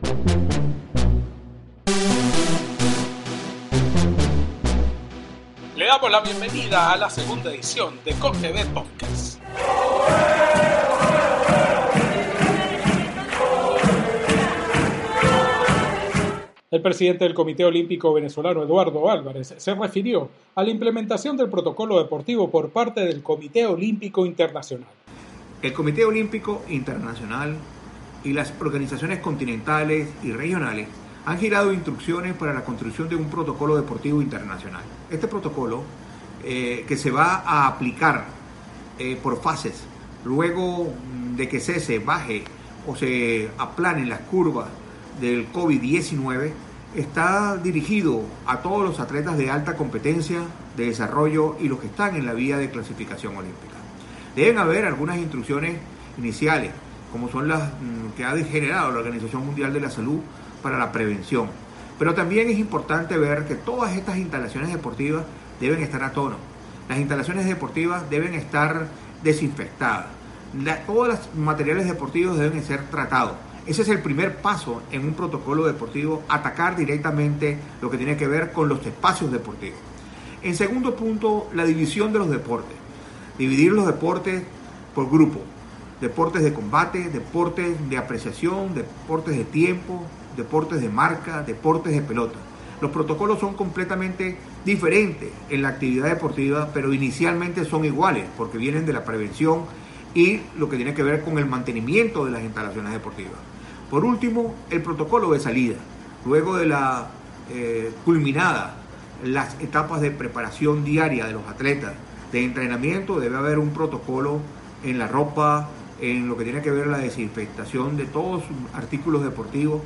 Le damos la bienvenida a la segunda edición de COGTV Podcast. El presidente del Comité Olímpico Venezolano, Eduardo Álvarez, se refirió a la implementación del protocolo deportivo por parte del Comité Olímpico Internacional. El Comité Olímpico Internacional y las organizaciones continentales y regionales han girado instrucciones para la construcción de un protocolo deportivo internacional. Este protocolo, eh, que se va a aplicar eh, por fases, luego de que cese, baje o se aplanen las curvas del COVID-19, está dirigido a todos los atletas de alta competencia, de desarrollo y los que están en la vía de clasificación olímpica. Deben haber algunas instrucciones iniciales, como son las mm, que ha generado la Organización Mundial de la Salud para la prevención. Pero también es importante ver que todas estas instalaciones deportivas deben estar a tono. Las instalaciones deportivas deben estar desinfectadas. todos los materiales deportivos deben ser tratados. Ese es el primer paso en un protocolo deportivo, atacar directamente lo que tiene que ver con los espacios deportivos. En segundo punto, la división de los deportes. Dividir los deportes por grupo. Deportes de combate, deportes de apreciación, deportes de tiempo, deportes de marca, deportes de pelota. Los protocolos son completamente diferentes en la actividad deportiva, pero inicialmente son iguales porque vienen de la prevención y lo que tiene que ver con el mantenimiento de las instalaciones deportivas. Por último, el protocolo de salida. Luego de la eh, culminada las etapas de preparación diaria de los atletas, de entrenamiento, debe haber un protocolo en la ropa, en lo que tiene que ver la desinfectación de todos sus artículos deportivos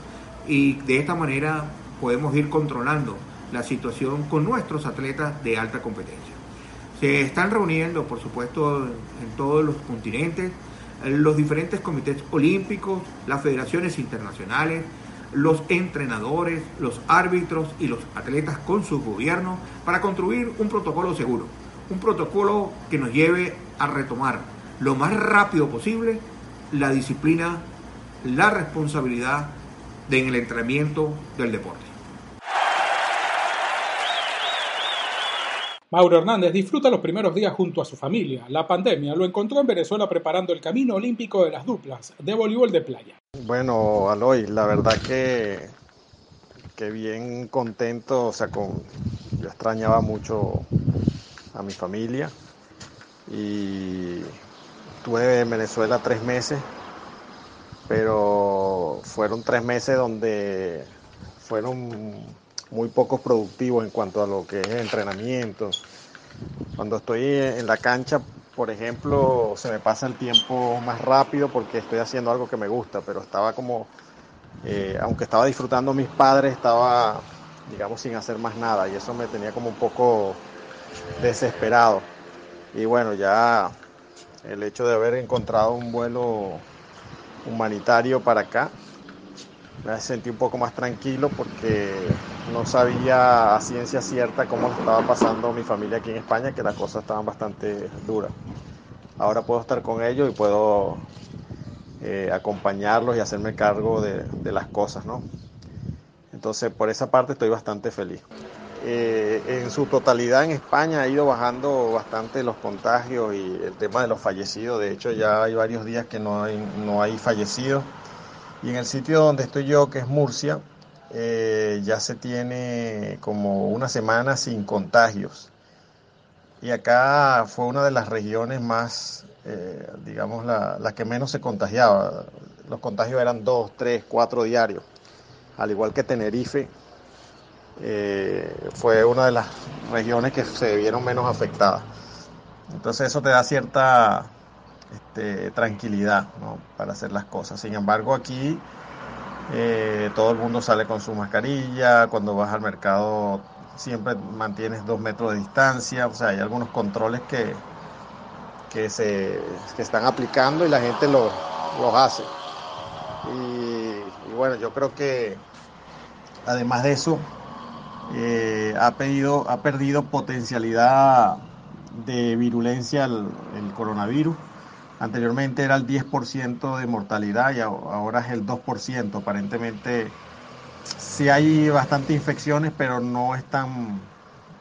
y de esta manera podemos ir controlando la situación con nuestros atletas de alta competencia. Se están reuniendo, por supuesto, en todos los continentes, los diferentes comités olímpicos, las federaciones internacionales, los entrenadores, los árbitros y los atletas con su gobierno para construir un protocolo seguro, un protocolo que nos lleve a retomar lo más rápido posible la disciplina, la responsabilidad en el entrenamiento del deporte. Mauro Hernández disfruta los primeros días junto a su familia. La pandemia lo encontró en Venezuela preparando el camino olímpico de las duplas de voleibol de playa. Bueno, Aloy, la verdad que, que bien contento, o sea, con, yo extrañaba mucho a mi familia y estuve en Venezuela tres meses, pero fueron tres meses donde fueron muy pocos productivos en cuanto a lo que es entrenamiento. Cuando estoy en la cancha, por ejemplo, se me pasa el tiempo más rápido porque estoy haciendo algo que me gusta, pero estaba como, eh, aunque estaba disfrutando mis padres, estaba, digamos, sin hacer más nada y eso me tenía como un poco desesperado. Y bueno, ya el hecho de haber encontrado un vuelo humanitario para acá, me sentí un poco más tranquilo porque no sabía a ciencia cierta cómo estaba pasando mi familia aquí en España, que las cosas estaban bastante duras. Ahora puedo estar con ellos y puedo eh, acompañarlos y hacerme cargo de, de, las cosas, ¿no? Entonces, por esa parte estoy bastante feliz. Eh, en su totalidad en España ha ido bajando bastante los contagios y el tema de los fallecidos. De hecho, ya hay varios días que no hay, no hay fallecidos. Y en el sitio donde estoy yo, que es Murcia, eh, ya se tiene como una semana sin contagios. Y acá fue una de las regiones más, eh, digamos, la, la, que menos se contagiaba. Los contagios eran dos, tres, cuatro diarios. Al igual que Tenerife, eh, fue una de las regiones que se vieron menos afectadas. Entonces eso te da cierta este, tranquilidad para hacer las cosas. Sin embargo, aquí eh, todo el mundo sale con su mascarilla, cuando vas al mercado siempre mantienes dos metros de distancia, o sea, hay algunos controles que, que se están aplicando y la gente los, hace. Y, bueno, yo creo que además de eso, eh, ha, perdido potencialidad de virulencia el, coronavirus. Anteriormente era el 10% de mortalidad y ahora es el 2%. Aparentemente sí hay bastante infecciones, pero no es tan,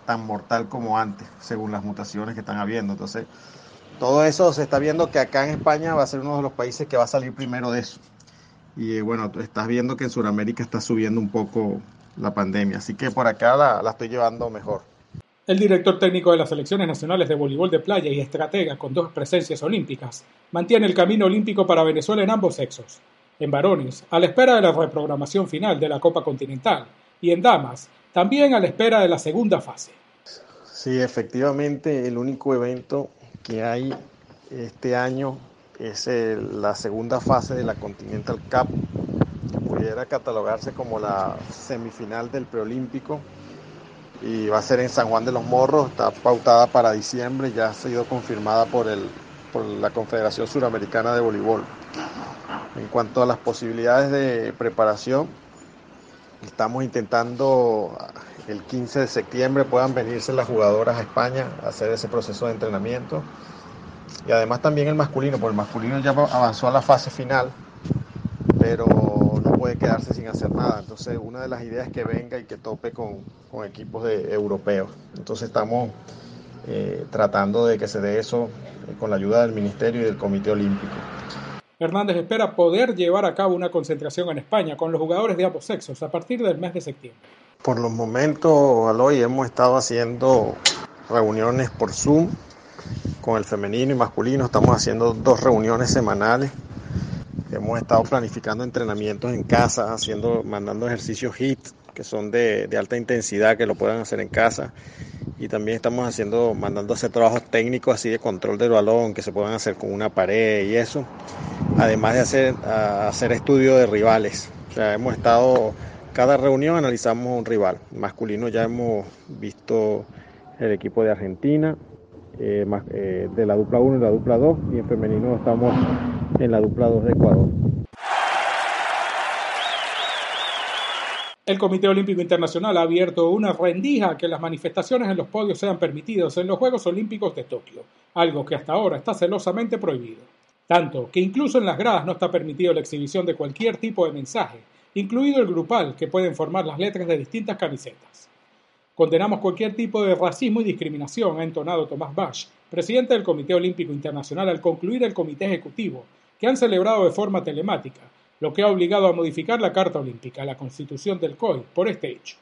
tan mortal como antes, según las mutaciones que están habiendo. Entonces, todo eso se está viendo que acá en España va a ser uno de los países que va a salir primero de eso. Y eh, bueno, estás viendo que en Sudamérica está subiendo un poco la pandemia, así que por acá la, la estoy llevando mejor. El director técnico de las selecciones nacionales de voleibol de playa y estratega con dos presencias olímpicas mantiene el camino olímpico para Venezuela en ambos sexos en varones, a la espera de la reprogramación final de la Copa Continental, y en damas, también a la espera de la segunda fase. Sí, efectivamente, el único evento que hay este año es la segunda fase de la Continental Cup, pudiera catalogarse como la semifinal del preolímpico y va a ser en San Juan de los Morros, está pautada para diciembre, ya ha sido confirmada por, el, por la Confederación Suramericana de Voleibol. En cuanto a las posibilidades de preparación, estamos intentando el 15 de septiembre puedan venirse las jugadoras a España a hacer ese proceso de entrenamiento. Y además también el masculino, porque el masculino ya avanzó a la fase final, pero quedarse sin hacer nada. Entonces una de las ideas es que venga y que tope con, equipos de, europeos. Entonces estamos eh, tratando de que se dé eso eh, con la ayuda del Ministerio y del Comité Olímpico. Hernández espera poder llevar a cabo una concentración en España con los jugadores de ambos sexos a partir del mes de septiembre. Por los momentos, Aloy, hemos estado haciendo reuniones por Zoom con el femenino y masculino. Estamos haciendo dos reuniones semanales. Hemos estado planificando entrenamientos en casa, haciendo, mandando ejercicios HIT, que son de, de alta intensidad, que lo puedan hacer en casa y también estamos haciendo, mandando hacer trabajos técnicos así de control del balón que se puedan hacer con una pared y eso, además de hacer, hacer estudio de rivales. O sea, hemos estado, cada reunión analizamos un rival. Masculino ya hemos visto el equipo de Argentina, eh, eh, de la dupla 1 y la dupla 2, y en femenino estamos en la dupla 2 de Ecuador. El Comité Olímpico Internacional ha abierto una rendija a que las manifestaciones en los podios sean permitidos en los Juegos Olímpicos de Tokio, algo que hasta ahora está celosamente prohibido. Tanto que incluso en las gradas no está permitido la exhibición de cualquier tipo de mensaje, incluido el grupal que pueden formar las letras de distintas camisetas. Condenamos cualquier tipo de racismo y discriminación, ha entonado Tomás Bach, presidente del Comité Olímpico Internacional, al concluir el Comité Ejecutivo, que han celebrado de forma telemática, lo que ha obligado a modificar la Carta Olímpica, la constitución del COI, por este hecho.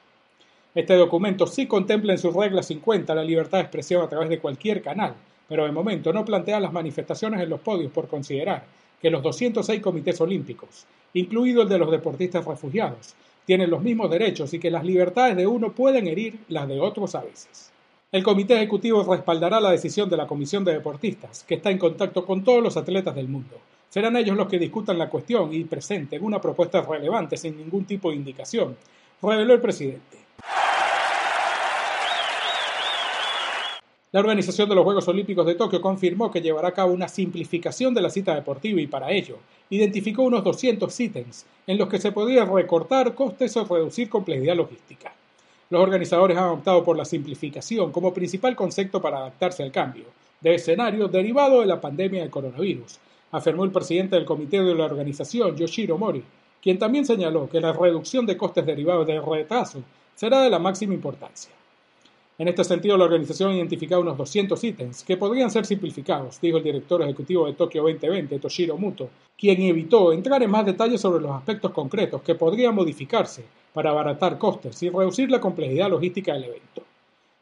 Este documento sí contempla en sus reglas 50 la libertad de expresión a través de cualquier canal, pero de momento no plantea las manifestaciones en los podios por considerar que los 206 comités olímpicos, incluido el de los deportistas refugiados, tienen los mismos derechos y que las libertades de uno pueden herir las de otros a veces. El comité ejecutivo respaldará la decisión de la Comisión de Deportistas, que está en contacto con todos los atletas del mundo, Serán ellos los que discutan la cuestión y presenten una propuesta relevante sin ningún tipo de indicación, reveló el presidente. La organización de los Juegos Olímpicos de Tokio confirmó que llevará a cabo una simplificación de la cita deportiva y para ello identificó unos 200 ítems en los que se podría recortar costes o reducir complejidad logística. Los organizadores han optado por la simplificación como principal concepto para adaptarse al cambio de escenario derivado de la pandemia del coronavirus, afirmó el presidente del comité de la organización, Yoshiro Mori, quien también señaló que la reducción de costes derivados del retraso será de la máxima importancia. En este sentido, la organización ha identificado unos 200 ítems que podrían ser simplificados, dijo el director ejecutivo de Tokio 2020, Toshiro Muto, quien evitó entrar en más detalles sobre los aspectos concretos que podrían modificarse para abaratar costes y reducir la complejidad logística del evento.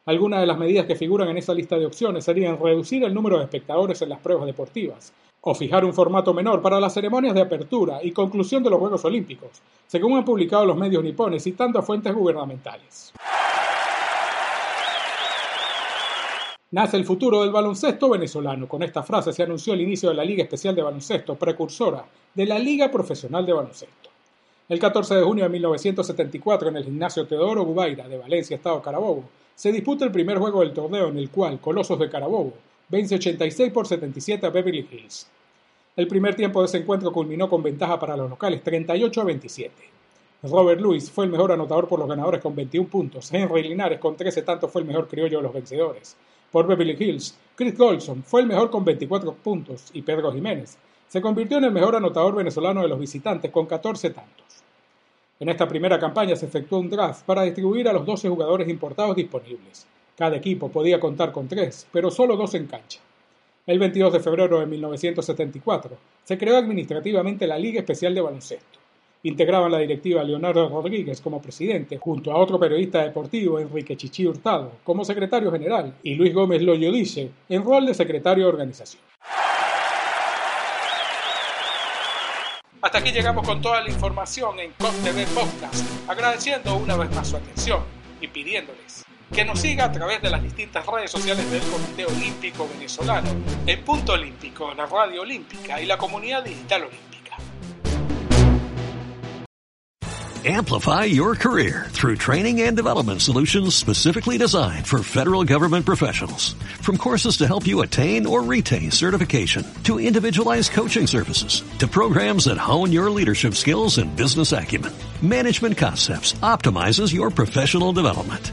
Algunas de las medidas que figuran en esa lista de opciones serían reducir el número de espectadores en las pruebas deportivas, o fijar un formato menor para las ceremonias de apertura y conclusión de los Juegos Olímpicos, según han publicado los medios nipones citando a fuentes gubernamentales. Nace el futuro del baloncesto venezolano. Con esta frase se anunció el inicio de la Liga Especial de Baloncesto, precursora de la Liga Profesional de Baloncesto. El 14 de junio de 1974, en el gimnasio Teodoro Gubaira de Valencia, Estado Carabobo, se disputa el primer juego del torneo en el cual Colosos de Carabobo vence 86 por 77 a Beverly Hills. El primer tiempo de ese encuentro culminó con ventaja para los locales 38 a 27. Robert Lewis fue el mejor anotador por los ganadores con 21 puntos. Henry Linares con 13 tantos fue el mejor criollo de los vencedores. Por Beverly Hills, Chris Golson fue el mejor con 24 puntos y Pedro Jiménez se convirtió en el mejor anotador venezolano de los visitantes con 14 tantos. En esta primera campaña se efectuó un draft para distribuir a los 12 jugadores importados disponibles. Cada equipo podía contar con tres, pero solo dos en cancha. El 22 de febrero de 1974 se creó administrativamente la Liga Especial de Baloncesto. Integraban la directiva Leonardo Rodríguez como presidente, junto a otro periodista deportivo, Enrique Chichi Hurtado, como secretario general, y Luis Gómez Loyodice en rol de secretario de organización. Hasta aquí llegamos con toda la información en COSTV Podcast, agradeciendo una vez más su atención y pidiéndoles que nos siga a través de las distintas redes sociales del Comité Olímpico Venezolano, el Punto Olímpico, la Radio Olímpica y la Comunidad Digital Olímpica. Amplify your career through training and development solutions specifically designed for federal government professionals. From courses to help you attain or retain certification, to individualized coaching services, to programs that hone your leadership skills and business acumen, Management Concepts optimizes your professional development.